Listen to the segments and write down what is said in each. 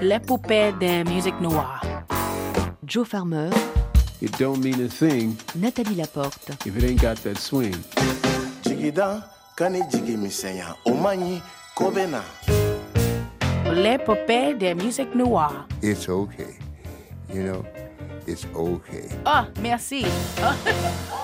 l'épopée de musique noire. Joe Farmer, It don't mean a thing Nathalie Laporte. if it ain't got that swing. L'épopée de musique noire. it's okay. You know, it's okay. Ah, merci. I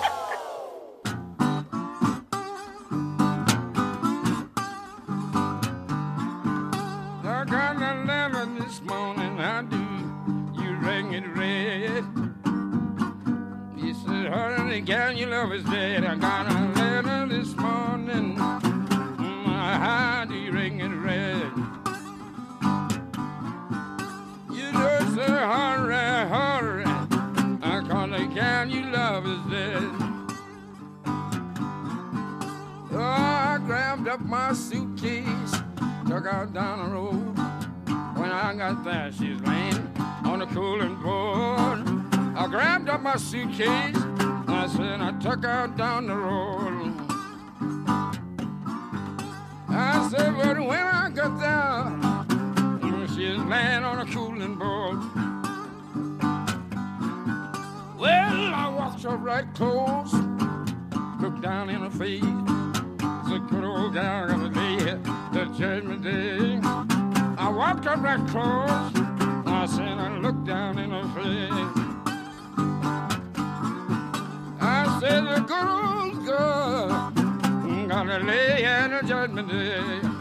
up my suitcase, took out down the road. When I got there, she's laying on the cooling board. I grabbed up my suitcase, and I said, I took her down the road. I said, but when I got there, she's laying on a cooling board. Well, I walked her right close, looked down in her face. Said, good old gal, gonna lay the judgment day. I walked up right close. I said, I looked down in her face. I said, the good old girl, gonna lay in the judgment day.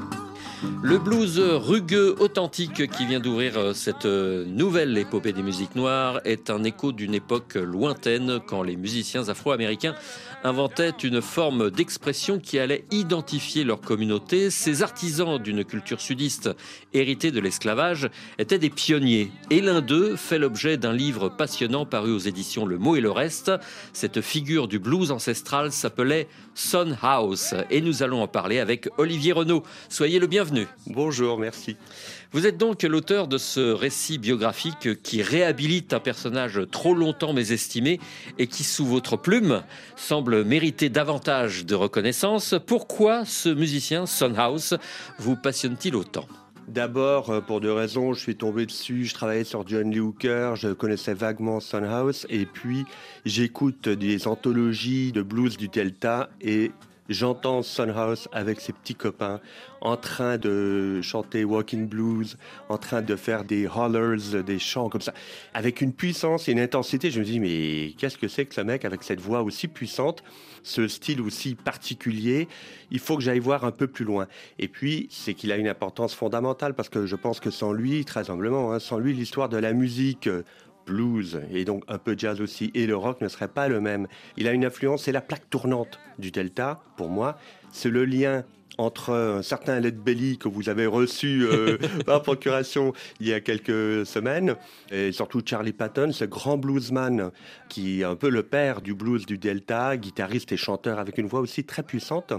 Le blues rugueux, authentique qui vient d'ouvrir euh, cette euh, nouvelle épopée des musiques noires est un écho d'une époque lointaine quand les musiciens afro-américains inventaient une forme d'expression qui allait identifier leur communauté. Ces artisans d'une culture sudiste héritée de l'esclavage étaient des pionniers et l'un d'eux fait l'objet d'un livre passionnant paru aux éditions Le Mot et le Reste. Cette figure du blues ancestral s'appelait Son House et nous allons en parler avec Olivier Renaud. Soyez le bienvenu. Bonjour, merci. Vous êtes donc l'auteur de ce récit biographique qui réhabilite un personnage trop longtemps mésestimé et qui, sous votre plume, semble mériter davantage de reconnaissance. Pourquoi ce musicien, Sonhouse, vous passionne-t-il autant? D'abord, euh, pour deux raisons, je suis tombé dessus, je travaillais sur John Lee Hooker, je connaissais vaguement Son House, et puis j'écoute des anthologies de blues du Delta, et j'entends Son House avec ses petits copains en train de chanter Walking Blues, en train de faire des hollers, des chants comme ça, avec une puissance et une intensité. Je me dis, mais qu'est-ce que c'est que ce mec avec cette voix aussi puissante, ce style aussi particulier? Il faut que j'aille voir un peu plus loin. Et puis, c'est qu'il a une importance fondamentale parce que je pense que sans lui, très humblement, hein, sans lui, l'histoire de la musique euh, blues et donc un peu jazz aussi et le rock ne serait pas le même. Il a une influence, c'est la plaque tournante du Delta pour moi. C'est le lien entre un certain Led Belly que vous avez reçu euh, par procuration il y a quelques semaines, et surtout Charlie Patton, ce grand bluesman qui est un peu le père du blues du Delta, guitariste et chanteur avec une voix aussi très puissante.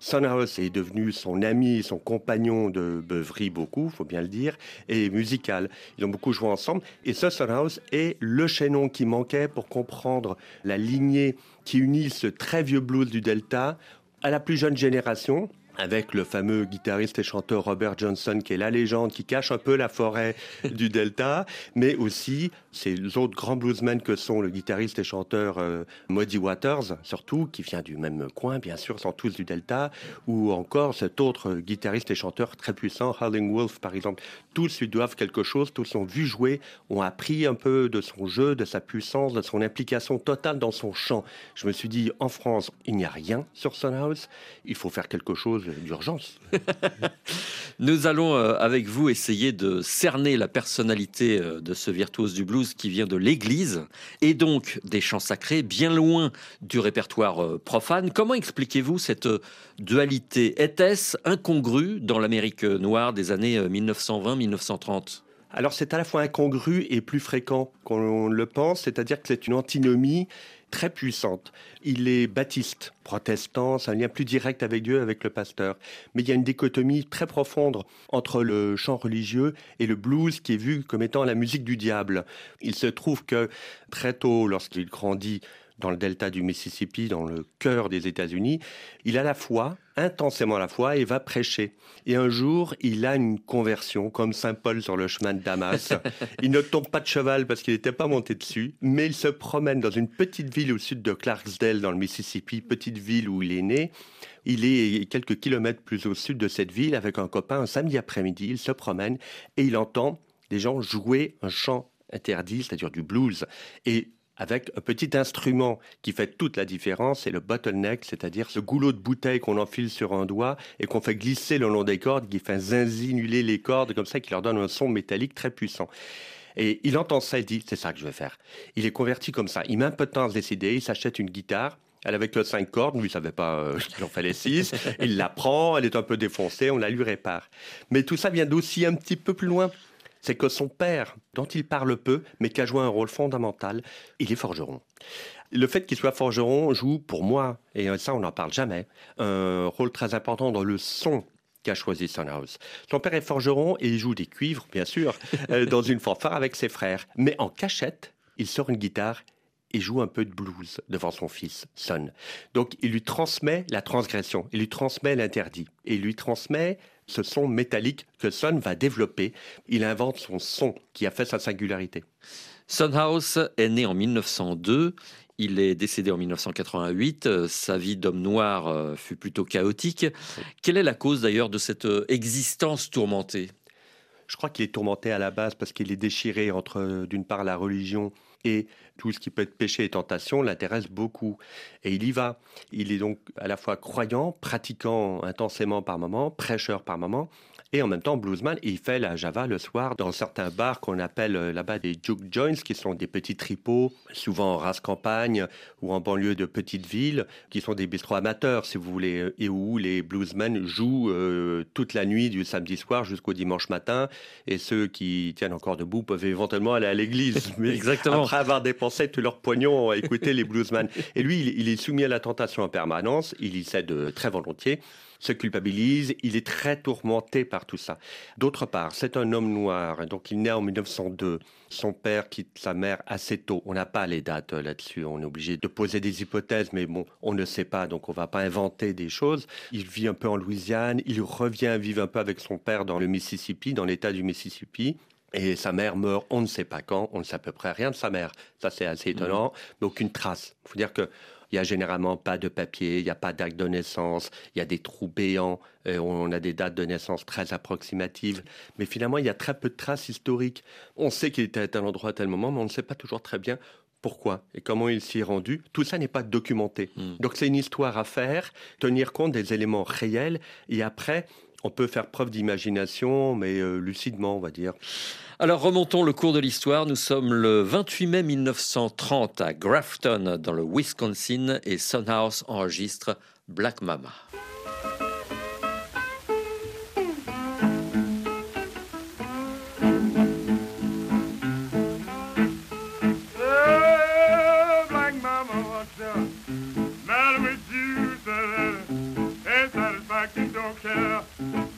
Sonhouse est devenu son ami, son compagnon de beuverie beaucoup, faut bien le dire, et musical. Ils ont beaucoup joué ensemble. Et ce Sonhouse est le chaînon qui manquait pour comprendre la lignée qui unit ce très vieux blues du Delta à la plus jeune génération, avec le fameux guitariste et chanteur Robert Johnson, qui est la légende, qui cache un peu la forêt du Delta, mais aussi ces autres grands bluesmen que sont le guitariste et chanteur euh, Muddy Waters, surtout, qui vient du même coin, bien sûr, sont tous du Delta, ou encore cet autre guitariste et chanteur très puissant, Howling Wolf, par exemple. Tous lui doivent quelque chose, tous l'ont vu jouer, ont appris un peu de son jeu, de sa puissance, de son implication totale dans son chant. Je me suis dit, en France, il n'y a rien sur Sunhouse, il faut faire quelque chose d'urgence. Nous allons euh, avec vous essayer de cerner la personnalité euh, de ce virtuose du blues qui vient de l'église et donc des chants sacrés, bien loin du répertoire euh, profane. Comment expliquez-vous cette dualité Était-ce incongru dans l'Amérique noire des années 1920-1930 Alors c'est à la fois incongru et plus fréquent qu'on le pense, c'est-à-dire que c'est une antinomie très puissante. Il est baptiste, protestant, c'est un lien plus direct avec Dieu, avec le pasteur. Mais il y a une dichotomie très profonde entre le chant religieux et le blues qui est vu comme étant la musique du diable. Il se trouve que très tôt, lorsqu'il grandit dans le delta du Mississippi, dans le cœur des États-Unis. Il a la foi, intensément la foi, et va prêcher. Et un jour, il a une conversion, comme Saint Paul sur le chemin de Damas. il ne tombe pas de cheval parce qu'il n'était pas monté dessus, mais il se promène dans une petite ville au sud de Clarksdale, dans le Mississippi, petite ville où il est né. Il est quelques kilomètres plus au sud de cette ville avec un copain un samedi après-midi. Il se promène et il entend des gens jouer un chant interdit, c'est-à-dire du blues. Et avec un petit instrument qui fait toute la différence, c'est le bottleneck, c'est-à-dire ce goulot de bouteille qu'on enfile sur un doigt et qu'on fait glisser le long des cordes, qui fait zinzinuler les cordes comme ça, qui leur donne un son métallique très puissant. Et il entend ça et dit, c'est ça que je vais faire. Il est converti comme ça. Il met un peu de temps à se décider, il s'achète une guitare, elle avait que 5 cordes, lui, il savait pas euh, qu'il en fallait 6. il la prend, elle est un peu défoncée, on la lui répare. Mais tout ça vient d'aussi un petit peu plus loin. C'est que son père, dont il parle peu, mais qui a joué un rôle fondamental, il est forgeron. Le fait qu'il soit forgeron joue pour moi, et ça on n'en parle jamais, un rôle très important dans le son qu'a choisi Sonhouse. Son père est forgeron et il joue des cuivres, bien sûr, euh, dans une fanfare avec ses frères. Mais en cachette, il sort une guitare et joue un peu de blues devant son fils, Son. Donc il lui transmet la transgression, il lui transmet l'interdit, et il lui transmet ce son métallique que Son va développer. Il invente son son qui a fait sa singularité. Son House est né en 1902. Il est décédé en 1988. Sa vie d'homme noir euh, fut plutôt chaotique. Quelle est la cause d'ailleurs de cette euh, existence tourmentée? Je crois qu'il est tourmenté à la base parce qu'il est déchiré entre, euh, d'une part, la religion et tout ce qui peut être péché et tentation l'intéresse beaucoup. Et il y va. Il est donc à la fois croyant, pratiquant intensément par moment, prêcheur par moment, et en même temps bluesman. Il fait la java le soir dans certains bars qu'on appelle euh, là-bas des juke joints, qui sont des petits tripots, souvent en race campagne ou en banlieue de petites villes, qui sont des bistrots amateurs, si vous voulez, et où les bluesmen jouent euh, toute la nuit du samedi soir jusqu'au dimanche matin. Et ceux qui tiennent encore debout peuvent éventuellement aller à l'église. Mais Exactement. Après avoir dépensé tout leur pognon à écouter les bluesmen. Et lui, il, il est soumis à la tentation en permanence. Il y cède euh, très volontiers se culpabilise, il est très tourmenté par tout ça. D'autre part, c'est un homme noir, donc il naît en 1902. Son père quitte sa mère assez tôt. On n'a pas les dates euh, là-dessus, on est obligé de poser des hypothèses, mais bon, on ne sait pas, donc on va pas inventer des choses. Il vit un peu en Louisiane, il revient vivre un peu avec son père dans le Mississippi, dans l'état du Mississippi. Et sa mère meurt, on ne sait pas quand, on ne sait à peu près rien de sa mère. Ça, c'est assez étonnant, mais aucune trace. Il faut dire que il y a généralement pas de papier, il n'y a pas d'acte de naissance, il y a des trous béants, euh, on a des dates de naissance très approximatives, mais finalement il y a très peu de traces historiques. On sait qu'il était à tel endroit à tel moment, mais on ne sait pas toujours très bien pourquoi et comment il s'y est rendu. Tout ça n'est pas documenté. Donc c'est une histoire à faire, tenir compte des éléments réels, et après on peut faire preuve d'imagination, mais euh, lucidement, on va dire. Alors remontons le cours de l'histoire. Nous sommes le 28 mai 1930 à Grafton, dans le Wisconsin, et Sunhouse enregistre Black Mama. Oh,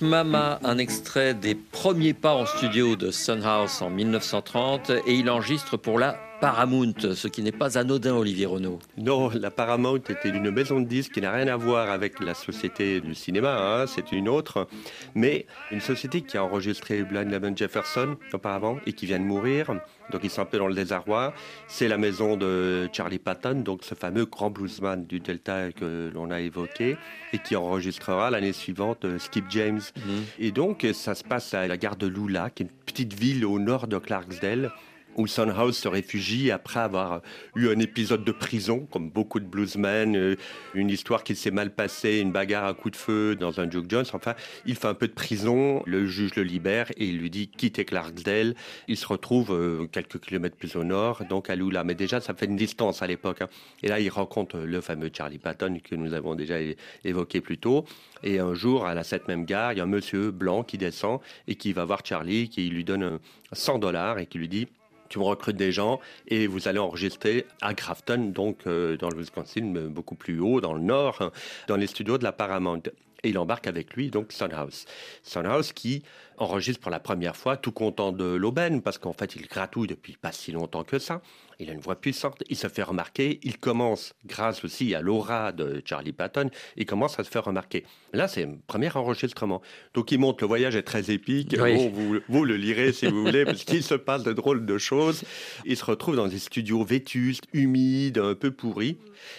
mama un extrait des premiers pas en studio de Sun House en 1930 et il enregistre pour la Paramount, ce qui n'est pas anodin, Olivier Renault. Non, la Paramount était une maison de disques qui n'a rien à voir avec la société du cinéma, hein, c'est une autre, mais une société qui a enregistré Blind Lemon Jefferson auparavant et qui vient de mourir, donc ils sont un peu dans le désarroi. C'est la maison de Charlie Patton, donc ce fameux grand bluesman du Delta que l'on a évoqué et qui enregistrera l'année suivante euh, Skip James. Mhm. Et donc ça se passe à la gare de Lula, qui est une petite ville au nord de Clarksdale où Sunhouse se réfugie après avoir eu un épisode de prison, comme beaucoup de bluesmen, euh, une histoire qui s'est mal passée, une bagarre à coup de feu dans un Duke Jones. Enfin, il fait un peu de prison, le juge le libère et il lui dit quittez Clarksdale. Il se retrouve euh, quelques kilomètres plus au nord, donc à Lula. Mais déjà, ça fait une distance à l'époque. hein. Et là, il rencontre le fameux Charlie Patton que nous avons déjà évoqué plus tôt. Et un jour, à la cette même gare, il y a un monsieur blanc qui descend et qui va voir Charlie, qui lui donne euh, 100 dollars et qui lui dit tu recrutes des gens et vous allez enregistrer à Grafton, donc euh, dans le Wisconsin, beaucoup plus haut, dans le nord, hein, dans les studios de la Paramount. Et il embarque avec lui donc Sunhouse. Sunhouse qui enregistre pour la première fois, tout content de l'aubaine, parce qu'en fait il gratouille depuis pas si longtemps que ça. Il a une voix puissante, il se fait remarquer, il commence, grâce aussi à l'aura de Charlie Patton, il commence à se faire remarquer. Là, c'est un premier enregistrement. Donc il monte, le voyage est très épique. Oui. Bon, vous, vous le lirez si vous voulez, parce qu'il se passe de drôles de choses. Il se retrouve dans des studios vétustes, humides, un peu pourris,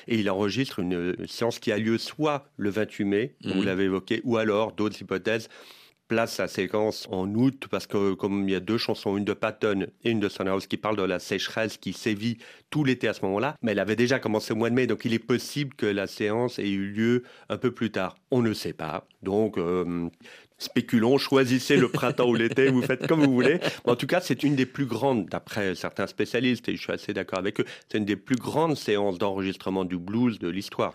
et il enregistre une séance qui a lieu soit le 28 mai, Mhm. vous l'avez évoqué, ou alors, d'autres hypothèses, place la séquence en août parce que comme il y a deux chansons, une de Patton et une de Sunhouse qui parlent de la sécheresse qui sévit tout l'été à ce moment-là, mais elle avait déjà commencé au mois de mai, donc il est possible que la séance ait eu lieu un peu plus tard. On ne sait pas. Donc euh, spéculons, choisissez le printemps ou l'été, vous faites comme vous voulez. Mais en tout cas, c'est une des plus grandes, d'après certains spécialistes, et je suis assez d'accord avec eux, c'est une des plus grandes séances d'enregistrement du blues de l'histoire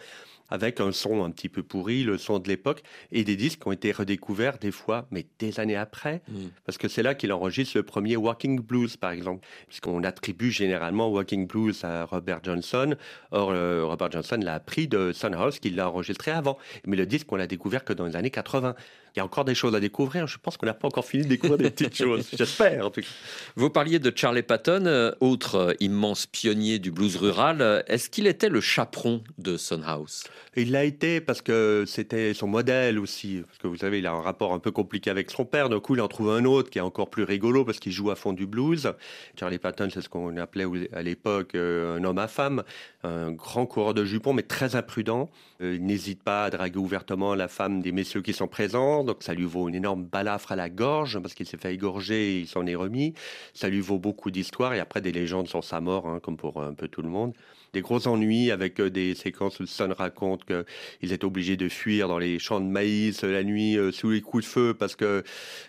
avec un son un petit peu pourri, le son de l'époque, et des disques qui ont été redécouverts des fois, mais des années après, Mm. parce que c'est là qu'il enregistre le premier Walking Blues, par exemple, puisqu'on attribue généralement Walking Blues à Robert Johnson. Or, euh, Robert Johnson l'a appris de Sunhouse, qui l'a enregistré avant. Mais le disque, on l'a découvert que dans les années 80. Il y a encore des choses à découvrir. Je pense qu'on n'a pas encore fini de découvrir des petites choses. J'espère, en tout cas. Vous parliez de Charlie Patton, euh, autre euh, immense pionnier du blues rural. Est-ce qu'il était le chaperon de Sunhouse? Il l'a été parce que c'était son modèle aussi. Parce que vous savez, il a un rapport un peu compliqué avec son père. D'un coup, il en trouve un autre qui est encore plus rigolo parce qu'il joue à fond du blues. Charlie Patton, c'est ce qu'on appelait à l'époque euh, un homme à femme, un grand coureur de jupons, mais très imprudent. Il n'hésite pas à draguer ouvertement la femme des messieurs qui sont présents. Donc, ça lui vaut une énorme balafre à la gorge parce qu'il s'est fait égorger et il s'en est remis. Ça lui vaut beaucoup d'histoires et après des légendes sur sa mort, hein, comme pour un peu tout le monde des gros ennuis avec euh, des séquences où Son raconte qu'ils étaient obligés de fuir dans les champs de maïs euh, la nuit euh, sous les coups de feu parce que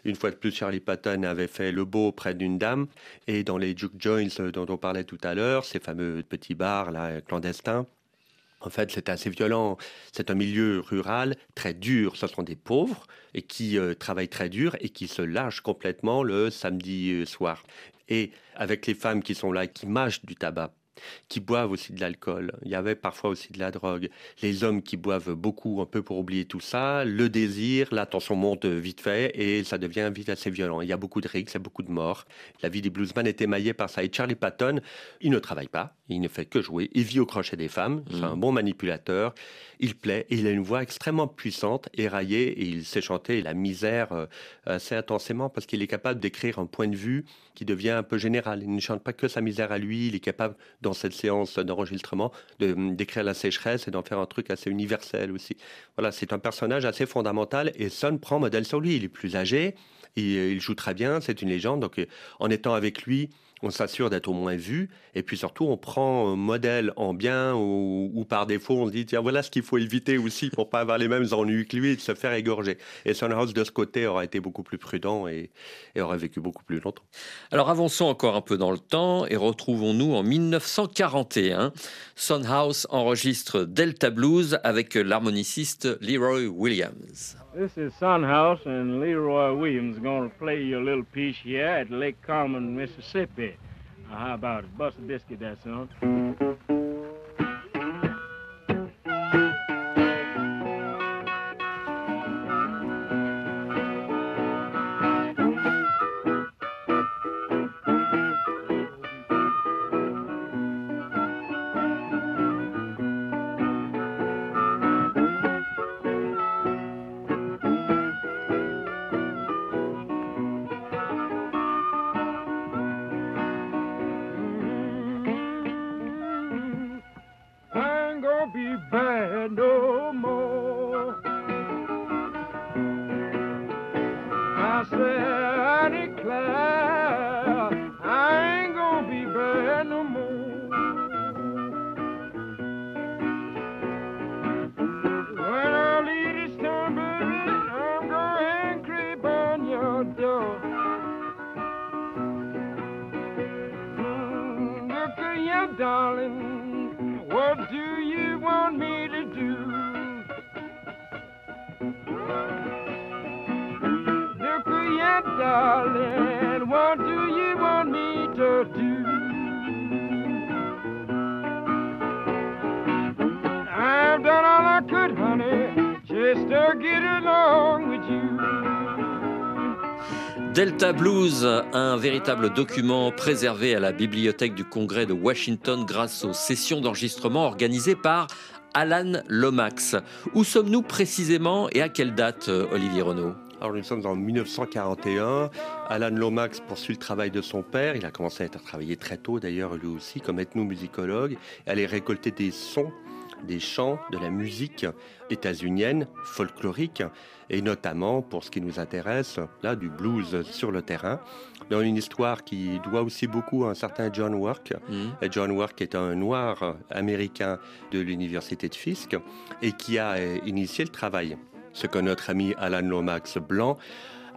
une fois de plus Charlie Patton avait fait le beau près d'une dame et dans les juke joints euh, dont on parlait tout à l'heure, ces fameux petits bars là clandestins. En fait, c'est assez violent. C'est un milieu rural très dur. Ce sont des pauvres et qui euh, travaillent très dur et qui se lâchent complètement le samedi euh, soir. Et avec les femmes qui sont là, qui mâchent du tabac, qui boivent aussi de l'alcool. Il y avait parfois aussi de la drogue. Les hommes qui boivent beaucoup, un peu pour oublier tout ça. Le désir, la tension monte vite fait et ça devient vite assez violent. Il y a beaucoup de rixes, il y a beaucoup de morts. La vie des bluesmen est émaillée par ça. Et Charlie Patton, il ne travaille pas, il ne fait que jouer. Il vit au crochet des femmes, c'est un bon manipulateur. Il plaît et il a une voix extrêmement puissante, éraillée et il sait chanter la misère euh, assez intensément parce qu'il est capable d'écrire un point de vue qui devient un peu général. Il ne chante pas que sa misère à lui, il est capable, dans cette séance d'enregistrement, de- d'écrire la sécheresse et d'en faire un truc assez universel aussi. Voilà, c'est un personnage assez fondamental et Son prend modèle sur lui. Il est plus âgé, il, il joue très bien, c'est une légende. Donc, euh, en étant avec lui, on s'assure d'être au moins vu, et puis surtout, on prend un modèle en bien ou, ou par défaut, on se dit, tiens, voilà ce qu'il faut éviter aussi pour pas avoir les mêmes ennuis que lui et de se faire égorger. Et Sunhouse, de ce côté, aurait été beaucoup plus prudent et, et aurait vécu beaucoup plus longtemps. Alors avançons encore un peu dans le temps et retrouvons-nous en 1941. Sunhouse enregistre Delta Blues avec l'harmoniciste Leroy Williams. This is Sunhouse, and Leroy Williams is going to play you a little piece here at Lake Carmen, Mississippi. How about it? Bust a biscuit, that son. I said, I I've done all I could, honey, just to get along with you. Delta Blues, un véritable document préservé à la bibliothèque du Congrès de Washington grâce aux sessions d'enregistrement organisées par Alan Lomax. Où sommes-nous précisément et à quelle date, euh, Olivier Renaud? Alors nous sommes en 1941. Alan Lomax poursuit le travail de son père. Il a commencé à être travaillé très tôt d'ailleurs lui aussi comme ethnomusicologue. Et aller récolter des sons, des chants, de la musique états-unienne, folklorique, et notamment pour ce qui nous intéresse, là du blues sur le terrain, dans une histoire qui doit aussi beaucoup à un certain John Work. Et John Work est un noir américain de l'université de Fisk et qui a euh, initié le travail. Ce que notre ami Alan Lomax blanc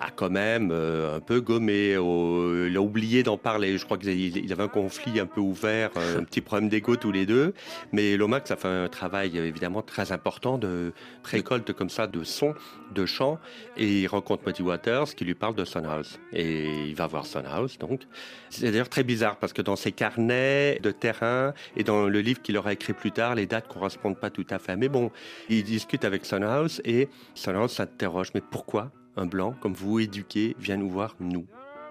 a quand même euh, un peu gommé, au- il a oublié d'en parler. Je crois qu'il il avait un conflit un peu ouvert, un petit problème d'ego tous les deux. Mais Lomax a fait un travail euh, évidemment très important de récolte comme ça de sons, de chants. Et il rencontre Muddy Waters qui lui parle de Sunhouse. Et il va voir Sunhouse donc. C'est d'ailleurs très bizarre parce que dans ses carnets de terrain et dans le livre qu'il aura écrit plus tard, les dates correspondent pas tout à fait. Mais bon, il discute avec Sunhouse et Sunhouse s'interroge mais pourquoi un blanc comme vous éduqué vient nous voir nous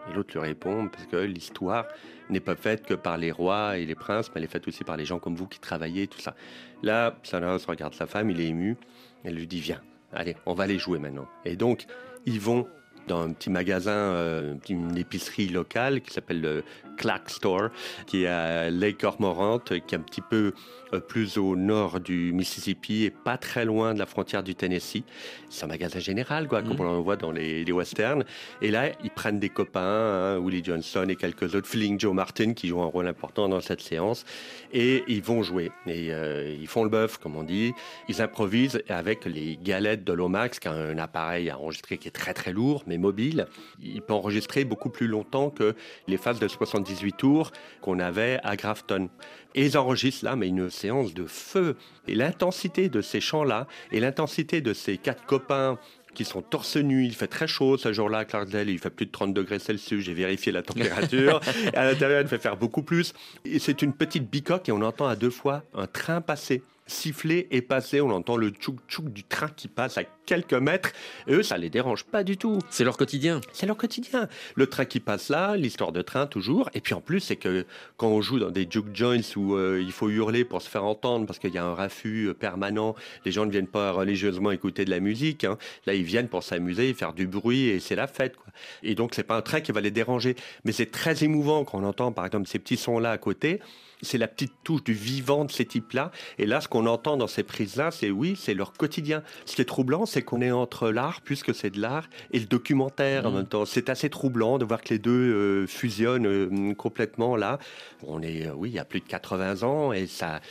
Et l'autre lui répond parce que l'histoire n'est pas faite que par les rois et les princes, mais elle est faite aussi par les gens comme vous qui travaillez, tout ça. Là, Sunhouse regarde sa femme, il est ému, elle lui dit viens, allez, on va aller jouer maintenant. Et donc, ils vont dans un petit magasin, euh, une épicerie locale qui s'appelle le Clack Store, qui est à Lake Cormorant, qui est un petit peu euh, plus au nord du Mississippi et pas très loin de la frontière du Tennessee. C'est un magasin général, quoi, comme on en voit dans les, les westerns. Et là, ils prennent des copains, hein, Willie Johnson et quelques autres, Feeling Joe Martin, qui jouent un rôle important dans cette séance, et ils vont jouer. Et euh, ils font le bœuf, comme on dit. Ils improvisent avec les galettes de Lomax, qui a un appareil à enregistrer qui est très très lourd, mais mobile. Il peut enregistrer beaucoup plus longtemps que les phases de 78 tours qu'on avait à Grafton. Et ils enregistrent là, mais une séance de feu. Et l'intensité de ces chants-là, et l'intensité de ces quatre copains qui sont torse nu, il fait très chaud ce jour-là à Clarksdale, il fait plus de 30 degrés Celsius, j'ai vérifié la température, à l'intérieur il fait faire beaucoup plus. Et c'est une petite bicoque et on entend à deux fois un train passer siffler et passer, on entend le tchouk tchouk du train qui passe à quelques mètres, et eux ça les dérange pas du tout. C'est leur quotidien. C'est leur quotidien. Le train qui passe là, l'histoire de train toujours. Et puis en plus, c'est que quand on joue dans des juke joints où euh, il faut hurler pour se faire entendre parce qu'il y a un raffut euh, permanent, les gens ne viennent pas religieusement écouter de la musique. hein. Là, ils viennent pour s'amuser, faire du bruit et c'est la fête. Quoi. Et donc, c'est pas un train qui va les déranger. Mais c'est très émouvant quand on entend, par exemple, ces petits sons-là à côté. C'est la petite touche du vivant de ces types-là. Et là, ce qu'on entend dans ces prises-là, c'est oui, c'est leur quotidien. Ce qui est troublant, c'est qu'on est entre l'art, puisque c'est de l'art, et le documentaire en même temps. C'est assez troublant de voir que les deux euh, fusionnent euh, complètement là. On est, euh, oui, il y a plus de 80 ans, et ça.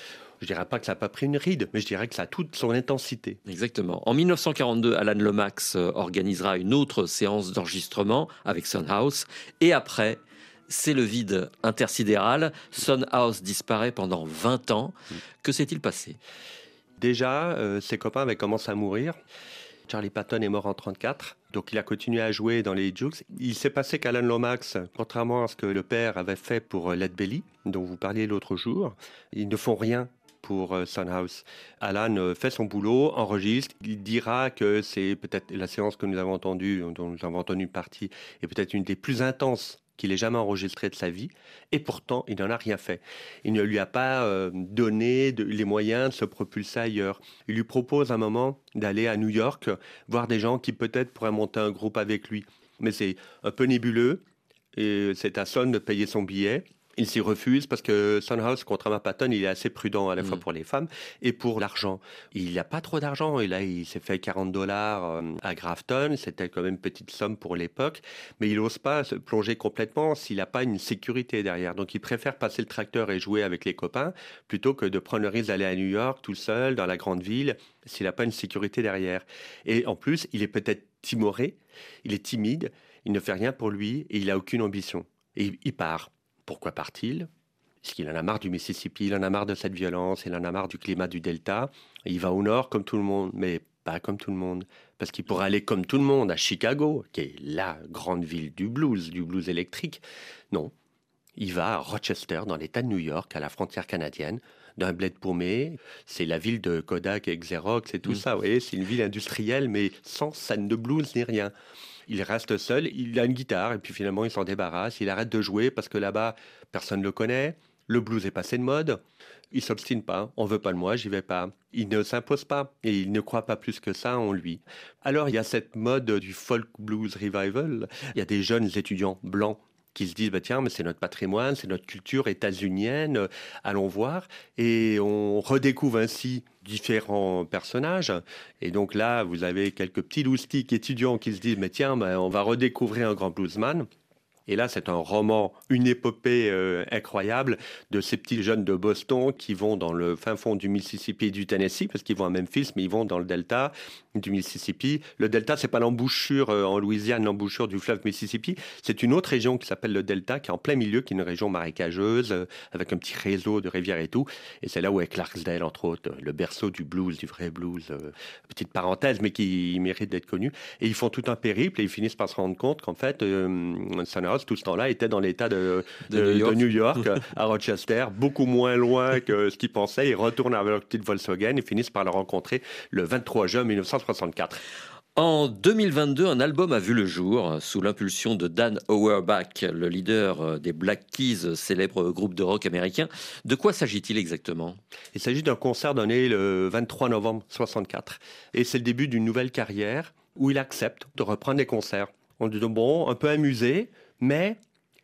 Je dirais pas que ça n'a pas pris une ride, mais je dirais que ça a toute son intensité. Exactement. En 1942, Alan Lomax organisera une autre séance d'enregistrement avec Son House. Et après, c'est le vide intersidéral. Son House disparaît pendant 20 ans. Que s'est-il passé? Déjà, euh, ses copains avaient commencé à mourir. Charlie Patton est mort en 34, donc il a continué à jouer dans les Jukes. Il s'est passé qu'Alan Lomax, contrairement à ce que le père avait fait pour euh, Led Belly, dont vous parliez l'autre jour, ils ne font rien pour euh, Sunhouse. Alan fait son boulot, enregistre, il dira que c'est peut-être la séance que nous avons entendue, dont nous avons entendu une partie, est peut-être une des plus intenses qu'il ait jamais enregistrées de sa vie, et pourtant il n'en a rien fait. Il ne lui a pas euh, donné les moyens de se propulser ailleurs. Il lui propose un moment d'aller à New York, voir des gens qui peut-être pourraient monter un groupe avec lui. Mais c'est un peu nébuleux, et c'est à Son de payer son billet. Il s'y refuse parce que Sunhouse, contrairement à Patton, il est assez prudent à la fois Mm. pour les femmes et pour l'argent. Il n'a pas trop d'argent et là, il s'est fait 40 dollars euh, à Grafton. C'était quand même une petite somme pour l'époque, mais il n'ose pas se plonger complètement s'il n'a pas une sécurité derrière. Donc, il préfère passer le tracteur et jouer avec les copains plutôt que de prendre le risque d'aller à New York tout seul dans la grande ville s'il n'a pas une sécurité derrière. Et en plus, il est peut-être timoré, il est timide, il ne fait rien pour lui et il n'a aucune ambition. Et il part. Pourquoi part-il? Parce qu'il en a marre du Mississippi, il en a marre de cette violence, il en a marre du climat du Delta? Et il va au nord comme tout le monde, mais pas comme tout le monde. Parce qu'il pourrait aller comme tout le monde à Chicago, qui est la grande ville du blues, du blues électrique. Non. Il va à Rochester, dans l'État de New York, à la frontière canadienne, d'un bled paumé. C'est la ville de Kodak et Xerox et tout Mm. ça. Vous voyez, c'est une ville industrielle, mais sans scène de blues ni rien. Il reste seul, il a une guitare, et puis finalement, il s'en débarrasse. Il arrête de jouer parce que là-bas, personne ne le connaît. Le blues est passé de mode. Il s'obstine pas. On veut pas de moi, j'y vais pas. Il ne s'impose pas et il ne croit pas plus que ça en lui. Alors, il y a cette mode du folk blues revival. Il y a des jeunes étudiants blancs qui se disent bah tiens mais c'est notre patrimoine, c'est notre culture états-unienne, euh, allons voir et on redécouvre ainsi différents personnages. Et donc là vous avez quelques petits loustiques étudiants qui se disent mais tiens bah, on va redécouvrir un grand bluesman et là, c'est un roman, une épopée euh, incroyable de ces petits jeunes de Boston qui vont dans le fin fond du Mississippi et du Tennessee, parce qu'ils vont à Memphis, mais ils vont dans le delta du Mississippi. Le delta, c'est pas l'embouchure euh, en Louisiane, l'embouchure du fleuve Mississippi. C'est une autre région qui s'appelle le delta, qui est en plein milieu, qui est une région marécageuse, euh, avec un petit réseau de rivières et tout. Et c'est là où est Clarksdale, entre autres, le berceau du blues, du vrai blues. petite parenthèse, mais qui mérite d'être connu. Et ils font tout un périple et ils finissent par se rendre compte qu'en fait, euh, Tout ce temps-là, était dans l'état de, De de- New de York. New York, à Rochester, beaucoup moins loin que ce qu'ils pensaient. Ils retournent avec leur petite Volkswagen et finissent par le rencontrer le 23 juin 1964. En 2022, un album a vu le jour sous l'impulsion de Dan Auerbach, le leader euh, des Black Keys, célèbre groupe de rock américain. De quoi s'agit-il exactement? Il s'agit d'un concert donné le 23 novembre 64. Et c'est le début d'une nouvelle carrière où il accepte de reprendre les concerts. On dit bon, un peu amusé, mais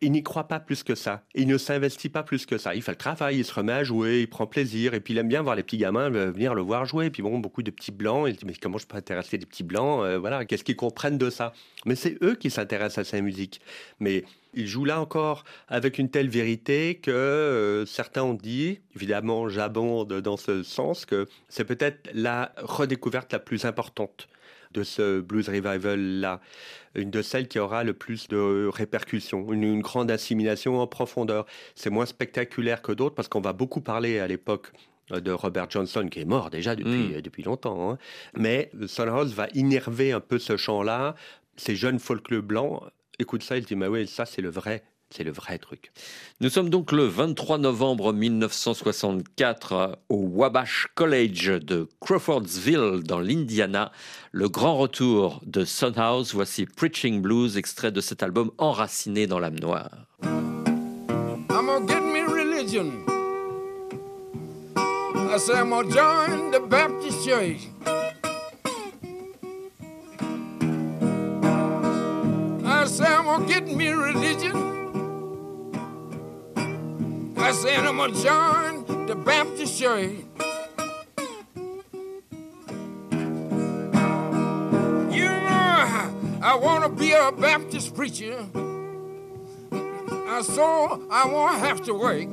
il n'y croit pas plus que ça. Il ne s'investit pas plus que ça. Il fait le travail, il se remet à jouer, il prend plaisir. Et puis il aime bien voir les petits gamins euh, venir le voir jouer. Et puis bon, beaucoup de petits blancs. Il dit mais comment je peux intéresser des petits blancs Euh, Voilà, qu'est-ce qu'ils comprennent de ça? Mais c'est eux qui s'intéressent à sa musique. Mais il joue là encore avec une telle vérité que euh, certains ont dit, évidemment j'abonde dans ce sens, que c'est peut-être la redécouverte la plus importante de ce blues revival-là, une de celles qui aura le plus de répercussions, une, une grande assimilation en profondeur. C'est moins spectaculaire que d'autres parce qu'on va beaucoup parler à l'époque euh, de Robert Johnson, qui est mort déjà depuis, Mm. depuis longtemps. hein. Mais Sunhouse va innerver un peu ce chant-là. Ces jeunes folk blancs écoutent ça, ils disent, mais oui, ça c'est le vrai, c'est le vrai truc. Nous sommes donc le 23 novembre 1964 au Wabash College de Crawfordsville dans l'Indiana. Le grand retour de Sunhouse. Voici Preaching Blues, extrait de cet album enraciné dans l'âme noire. I say I'm join the Baptist church. I say I'm get me religion. I say I'm gonna join the Baptist church. You know, I wanna be a Baptist preacher. I so I won't have to work.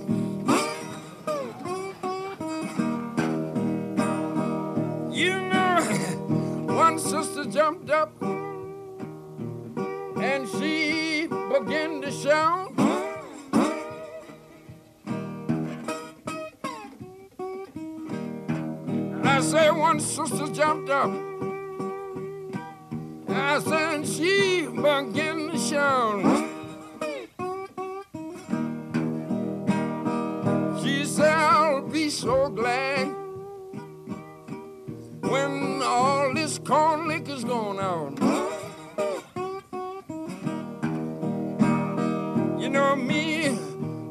You know, one sister jumped up and she began to shout. I said one sister jumped up. I said she began to shout. She said, I'll be so glad when all this corn liquor's gone out. You know me,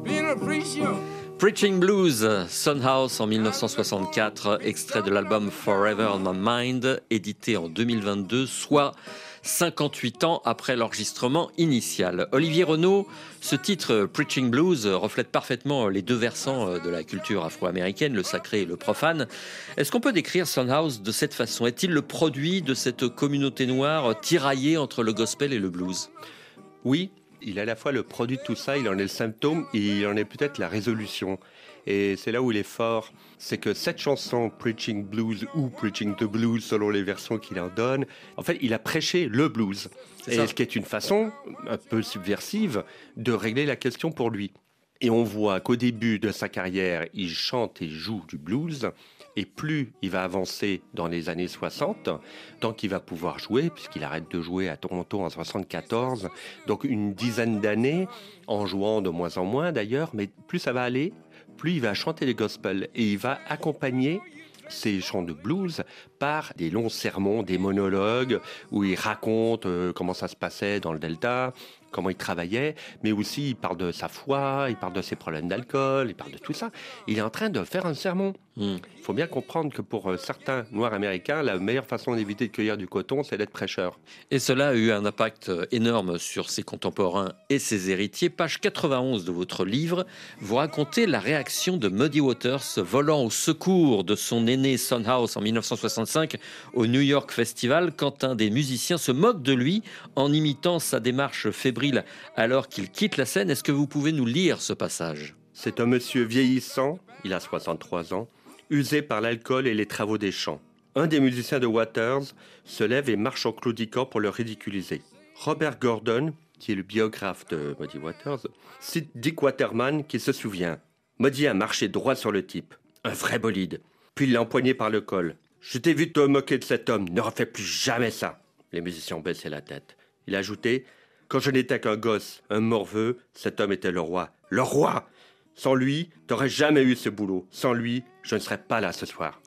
being a preacher. Preaching Blues, Sunhouse en 1964, extrait de l'album Forever on My Mind, édité en 2022, soit 58 ans après l'enregistrement initial. Olivier Renaud, ce titre Preaching Blues reflète parfaitement les deux versants de la culture afro-américaine, le sacré et le profane. Est-ce qu'on peut décrire Sunhouse de cette façon? Est-il le produit de cette communauté noire tiraillée entre le gospel et le blues? Oui, il est à la fois le produit de tout ça, il en est le symptôme il en est peut-être la résolution. Et c'est là où il est fort, c'est que cette chanson Preaching Blues ou Preaching the Blues selon les versions qu'il en donne, en fait, il a prêché le blues. Et ce qui est une façon un peu subversive de régler la question pour lui. Et on voit qu'au début de sa carrière, il chante et joue du blues. Et plus il va avancer dans les années 60, tant qu'il va pouvoir jouer, puisqu'il arrête de jouer à Toronto en 74, donc une dizaine d'années, en jouant de moins en moins d'ailleurs, mais plus ça va aller, plus il va chanter les gospels et il va accompagner ses chants de blues par des longs sermons, des monologues où il raconte euh, comment ça se passait dans le Delta, comment il travaillait, mais aussi il parle de sa foi, il parle de ses problèmes d'alcool, il parle de tout ça. Il est en train de faire un sermon. Hmm. Il faut bien comprendre que pour euh, certains Noirs américains, la meilleure façon d'éviter de cueillir du coton, c'est d'être prêcheur. Et cela a eu un impact euh, énorme sur ses contemporains et ses héritiers. Page 91 de votre livre, vous racontez la réaction de Muddy Waters volant au secours de son aîné Son House en 1965 au New York Festival quand un des musiciens se moque de lui en imitant sa démarche fébrile alors qu'il quitte la scène. Est-ce que vous pouvez nous lire ce passage? C'est un monsieur vieillissant, il a 63 ans usé par l'alcool et les travaux des champs. Un des musiciens de Waters se lève et marche en claudiquant pour le ridiculiser. Robert Gordon, qui est le biographe de Muddy Waters, cite Dick Waterman qui se souvient. Muddy a marché droit sur le type, un vrai bolide. Puis l'a empoigné par le col. Je t'ai vu te moquer de cet homme, ne refais plus jamais ça. Les musiciens baissé la tête. Il a ajouté Quand je n'étais qu'un gosse, un morveux, cet homme était le roi. Le roi sans lui, t'aurais jamais eu ce boulot. Sans lui, je ne serais pas là ce soir.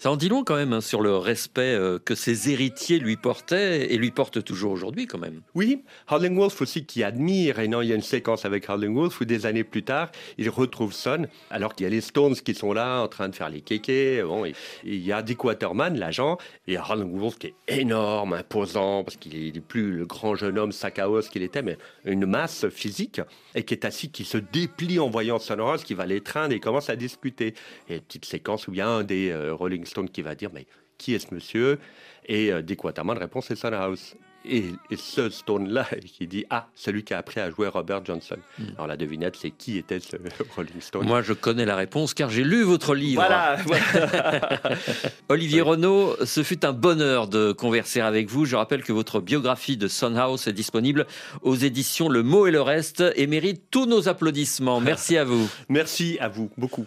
Ça en dit long quand même hein, sur le respect euh, que ses héritiers lui portaient et lui portent toujours aujourd'hui quand même. Oui, Howling Wolf aussi qui admire, et non, il y a une séquence avec Howling Wolf où des années plus tard, il retrouve Son, alors qu'il y a les Stones qui sont là en train de faire les kékés. Bon, il y a Dick Waterman, l'agent, et Howling Wolf qui est énorme, imposant, parce qu'il est plus le grand jeune homme sac à os qu'il était, mais une masse physique, et qui est assis, qui se déplie en voyant Son Rose, qui va l'étreindre et commence à discuter. Et petite séquence où il y a un des euh, Rolling Stone qui va dire mais qui est ce monsieur? Et euh, Dick Waterman répond c'est House. Et, et, ce Stone-là qui dit Ah, celui qui a appris à jouer Robert Johnson. Hmm. Alors la devinette, c'est qui était ce Rolling Stone? Moi, je connais la réponse car j'ai lu votre livre. Voilà, Olivier Renaud, ce fut un bonheur de converser avec vous. Je rappelle que votre biographie de House est disponible aux éditions Le Mot et le Reste et mérite tous nos applaudissements. Merci à vous. Merci à vous, beaucoup.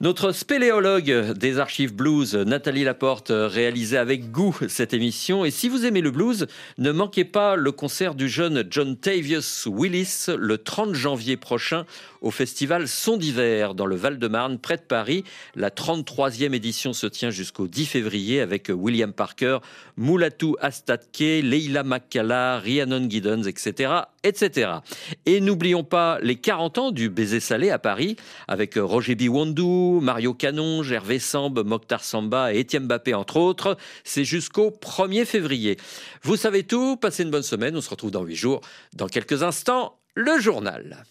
Notre spéléologue des archives blues, Nathalie Laporte, réalisait avec goût cette émission. Et si vous aimez le blues, ne manquez pas le concert du jeune John Tavius Willis le 30 janvier prochain au festival Son d'hiver dans le Val-de-Marne, près de Paris. La 33e édition se tient jusqu'au 10 février avec William Parker, Moulatou Astatke, Leila Makkala, Rhiannon Giddens, etc., etc. Et n'oublions pas les 40 ans du baiser salé à Paris avec Roger Biwandou, Mario Canon, Gervais Samb, Mokhtar Samba et Étienne Mbappé entre autres. C'est jusqu'au 1er février. Vous savez tout, passez une bonne semaine, on se retrouve dans 8 jours. Dans quelques instants, le journal.